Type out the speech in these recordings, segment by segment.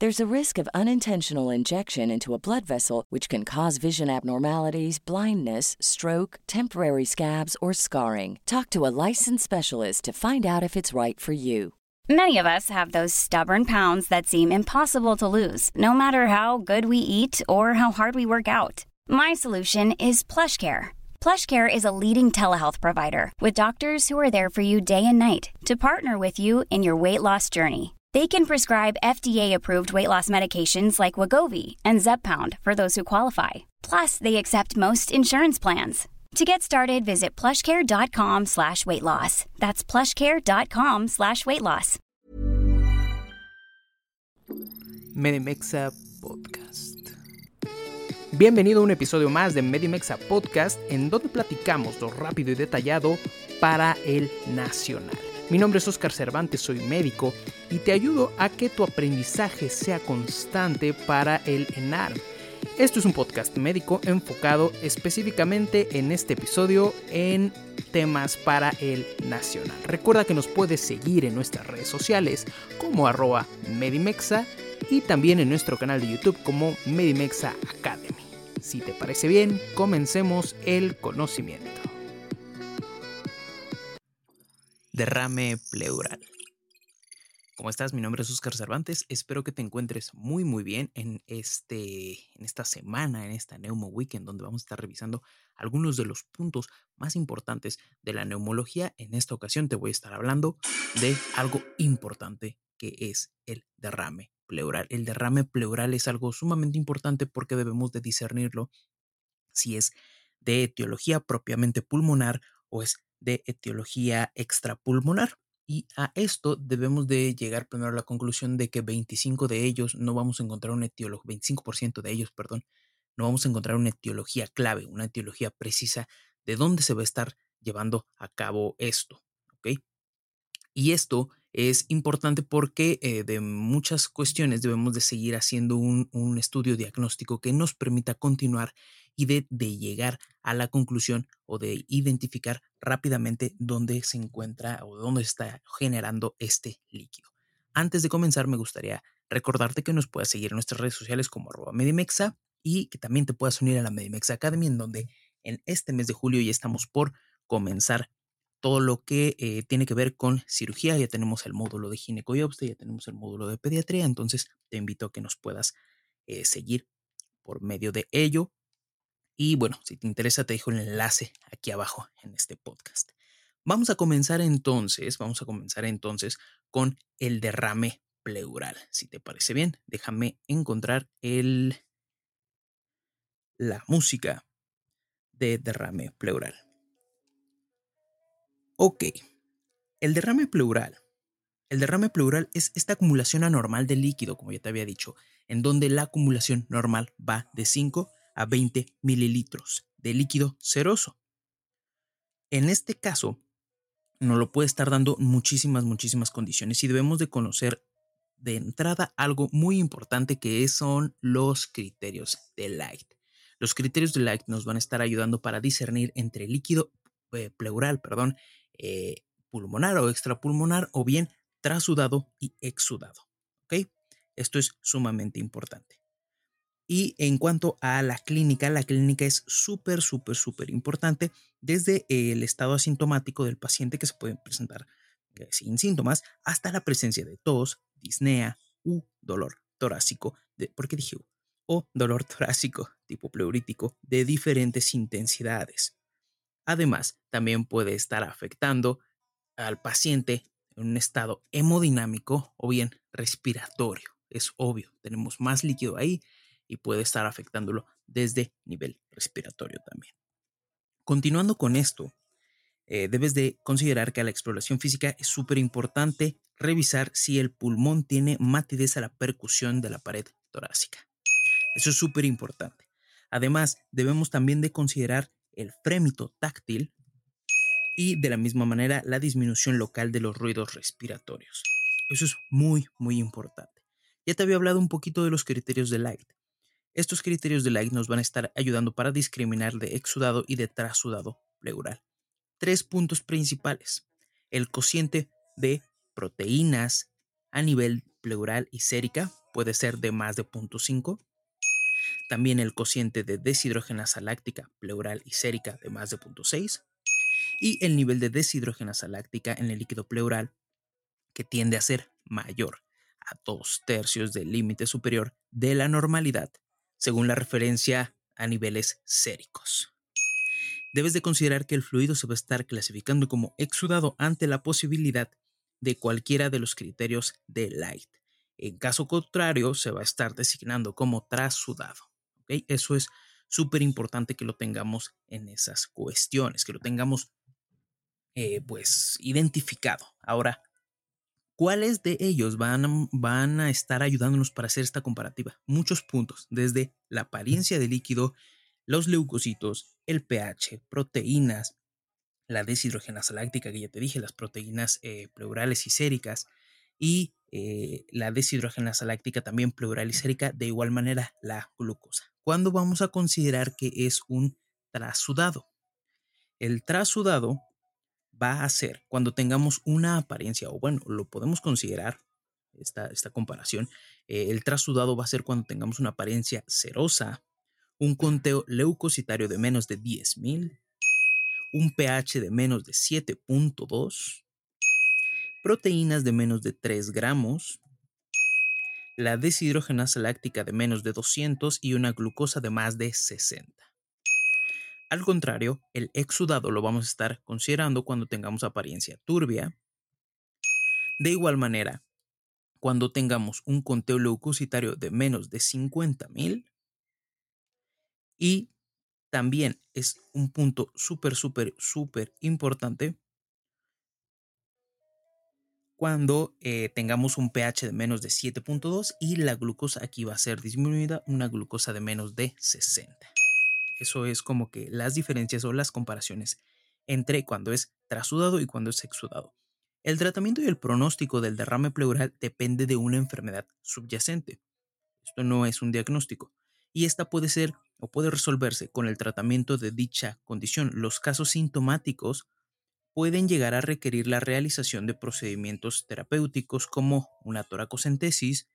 There's a risk of unintentional injection into a blood vessel, which can cause vision abnormalities, blindness, stroke, temporary scabs, or scarring. Talk to a licensed specialist to find out if it's right for you. Many of us have those stubborn pounds that seem impossible to lose, no matter how good we eat or how hard we work out. My solution is PlushCare. PlushCare is a leading telehealth provider with doctors who are there for you day and night to partner with you in your weight loss journey. They can prescribe FDA-approved weight loss medications like Wagovi and Zepbound for those who qualify. Plus, they accept most insurance plans. To get started, visit plushcare.com slash weight loss. That's plushcare.com slash weight loss. Medimexa Podcast. Bienvenido a un episodio más de Medimexa Podcast, en donde platicamos lo rápido y detallado para el nacional. Mi nombre es Oscar Cervantes, soy médico y te ayudo a que tu aprendizaje sea constante para el ENAR. Esto es un podcast médico enfocado específicamente en este episodio en temas para el nacional. Recuerda que nos puedes seguir en nuestras redes sociales como arroba Medimexa y también en nuestro canal de YouTube como Medimexa Academy. Si te parece bien, comencemos el conocimiento. Derrame pleural. ¿Cómo estás? Mi nombre es Oscar Cervantes. Espero que te encuentres muy muy bien en, este, en esta semana, en esta Neumo Weekend, donde vamos a estar revisando algunos de los puntos más importantes de la neumología. En esta ocasión te voy a estar hablando de algo importante que es el derrame pleural. El derrame pleural es algo sumamente importante porque debemos de discernirlo si es de etiología propiamente pulmonar o es de etiología extrapulmonar. Y a esto debemos de llegar primero a la conclusión de que 25 de ellos no vamos a encontrar una etiología, 25% de ellos, perdón, no vamos a encontrar una etiología clave, una etiología precisa de dónde se va a estar llevando a cabo esto. Y esto es importante porque eh, de muchas cuestiones debemos de seguir haciendo un, un, estudio diagnóstico que nos permita continuar y de, llegar a la conclusión o de identificar rápidamente dónde se encuentra o dónde está generando este líquido. Antes de comenzar, me gustaría recordarte que nos puedas seguir en nuestras redes sociales como arroba Medimexa y que también te puedas unir a la Medimexa Academy, en donde en este mes de julio ya estamos por comenzar todo lo que eh, tiene que ver con cirugía. Ya tenemos el módulo de gineco y ya tenemos el módulo de pediatría, entonces te invito a que nos puedas eh, seguir por medio de ello. Y bueno, si te interesa, te dejo el enlace aquí abajo en este podcast. Vamos a comenzar entonces, vamos a comenzar entonces con el derrame pleural. Si te parece bien, déjame encontrar el, la música de derrame pleural. Ok, el derrame pleural. El derrame pleural es esta acumulación anormal de líquido, como ya te había dicho, en donde la acumulación normal va de 5 a 20 mililitros de líquido seroso. En este caso, nos lo puede estar dando muchísimas, muchísimas condiciones y debemos de conocer de entrada algo muy importante que son los criterios de Light. Los criterios de Light nos van a estar ayudando para discernir entre líquido eh, pleural, perdón, eh, pulmonar o extrapulmonar o bien trasudado y exudado. Esto es sumamente importante. Y en cuanto a la clínica, la clínica es súper, súper, súper importante desde el estado asintomático del paciente que se puede presentar eh, sin síntomas hasta la presencia de tos, disnea u dolor torácico, de, ¿por qué? O dolor torácico tipo pleurítico de diferentes intensidades. Además, también puede estar afectando al paciente en un estado hemodinámico o bien respiratorio. Es obvio, tenemos más líquido ahí y puede estar afectándolo desde nivel respiratorio también. Continuando con esto, eh, debes de considerar que a la exploración física es súper importante revisar si el pulmón tiene matidez a la percusión de la pared torácica. Eso es súper importante. Además, debemos también de considerar el frémito táctil y de la misma manera la disminución local de los ruidos respiratorios. Eso es muy, muy importante. Ya te había hablado un poquito de los criterios de Light. Estos criterios de Light nos van a estar ayudando para discriminar de exudado y de trasudado pleural. Tres puntos principales. El cociente de proteínas a nivel pleural y sérica puede ser de más de 0.5. También el cociente de deshidrogenasa láctica pleural y sérica de más de 0.6. Y el nivel de deshidrogenasa láctica en el líquido pleural que tiende a ser mayor a dos tercios del límite superior de la normalidad según la referencia a niveles séricos. Debes de considerar que el fluido se va a estar clasificando como exudado ante la posibilidad de cualquiera de los criterios de Light. En caso contrario, se va a estar designando como trasudado. Eso es súper importante que lo tengamos en esas cuestiones, que lo tengamos eh, pues identificado. Ahora, ¿Cuáles de ellos van a, van a estar ayudándonos para hacer esta comparativa? Muchos puntos, desde la apariencia del líquido, los leucocitos, el pH, proteínas, la deshidrogenasa láctica que ya te dije, las proteínas eh, pleurales y séricas y eh, la deshidrogenasa láctica también sérica, de igual manera la glucosa. ¿Cuándo vamos a considerar que es un trasudado? El trasudado va a ser cuando tengamos una apariencia, o bueno, lo podemos considerar, esta, esta comparación, eh, el trasudado va a ser cuando tengamos una apariencia serosa, un conteo leucocitario de menos de 10.000, un pH de menos de 7.2, proteínas de menos de 3 gramos, la deshidrogenasa láctica de menos de 200 y una glucosa de más de 60. Al contrario, el exudado lo vamos a estar considerando cuando tengamos apariencia turbia. De igual manera, cuando tengamos un conteo leucocitario de menos de 50.000 y también es un punto súper, súper, súper importante cuando eh, tengamos un pH de menos de 7.2 y la glucosa aquí va a ser disminuida, una glucosa de menos de 60. Eso es como que las diferencias o las comparaciones entre cuando es trasudado y cuando es exudado. El tratamiento y el pronóstico del derrame pleural depende de una enfermedad subyacente. Esto no es un diagnóstico. Y esta puede ser o puede resolverse con el tratamiento de dicha condición. Los casos sintomáticos pueden llegar a requerir la realización de procedimientos terapéuticos como una toracocentesis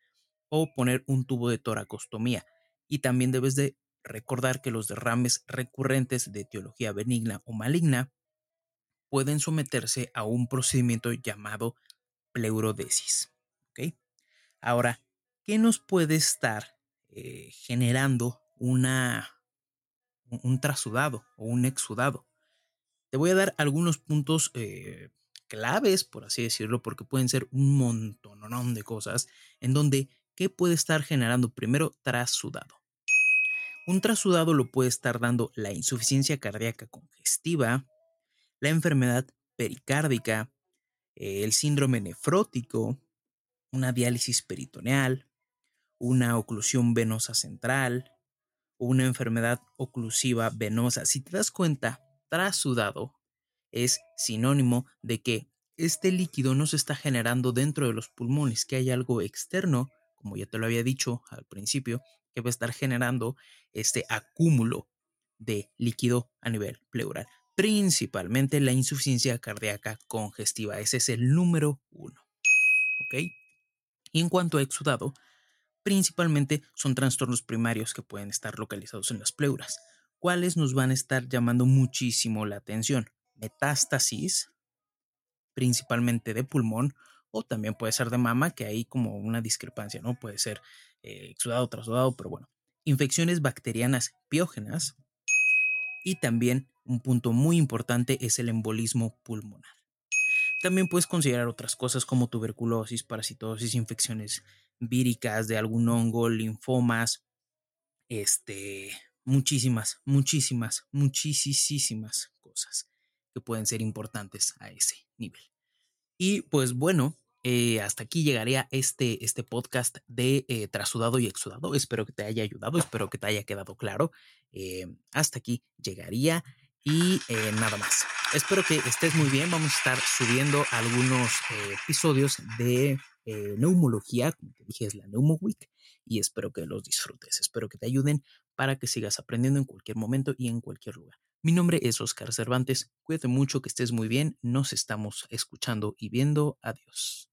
o poner un tubo de toracostomía. Y también debes de recordar que los derrames recurrentes de etiología benigna o maligna pueden someterse a un procedimiento llamado pleurodesis. Ahora, ¿qué nos puede estar eh, generando una, un trasudado o un exudado? Te voy a dar algunos puntos eh, claves, por así decirlo, porque pueden ser un montón de cosas en donde ¿qué puede estar generando primero trasudado? Un trasudado lo puede estar dando la insuficiencia cardíaca congestiva, la enfermedad pericárdica, el síndrome nefrótico, una diálisis peritoneal, una oclusión venosa central, una enfermedad oclusiva venosa. Si te das cuenta, trasudado es sinónimo de que este líquido no se está generando dentro de los pulmones, que hay algo externo, como ya te lo había dicho al principio, que va a estar generando este acúmulo de líquido a nivel pleural, principalmente la insuficiencia cardíaca congestiva. Ese es el número uno. ¿ok? Y en cuanto a exudado, principalmente son trastornos primarios que pueden estar localizados en las pleuras, cuales nos van a estar llamando muchísimo la atención. Metástasis, principalmente de pulmón, o también puede ser de mama, que hay como una discrepancia, ¿no? Puede ser eh, exudado, trasudado, pero bueno. Infecciones bacterianas piógenas y también un punto muy importante es el embolismo pulmonar. También puedes considerar otras cosas como tuberculosis, parasitosis, infecciones víricas de algún hongo, linfomas, este, muchísimas, muchísimas, muchísimas cosas que pueden ser importantes a ese nivel. Y pues bueno, eh, hasta aquí llegaría este, este podcast de eh, Trasudado y Exudado. Espero que te haya ayudado, espero que te haya quedado claro. Eh, hasta aquí llegaría y nada más. Espero que estés muy bien. Vamos a estar subiendo algunos episodios de neumología, como te dije, es la Neumo Week, y espero que los disfrutes. Espero que te ayuden para que sigas aprendiendo en cualquier momento y en cualquier lugar. Mi nombre es Oscar Cervantes. Cuídate mucho, que estés muy bien. Nos estamos escuchando y viendo. Adiós.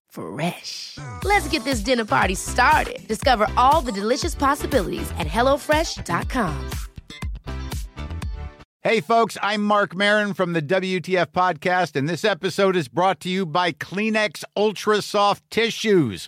Fresh. Let's get this dinner party started. Discover all the delicious possibilities at HelloFresh.com. Hey, folks, I'm Mark Marin from the WTF Podcast, and this episode is brought to you by Kleenex Ultra Soft Tissues,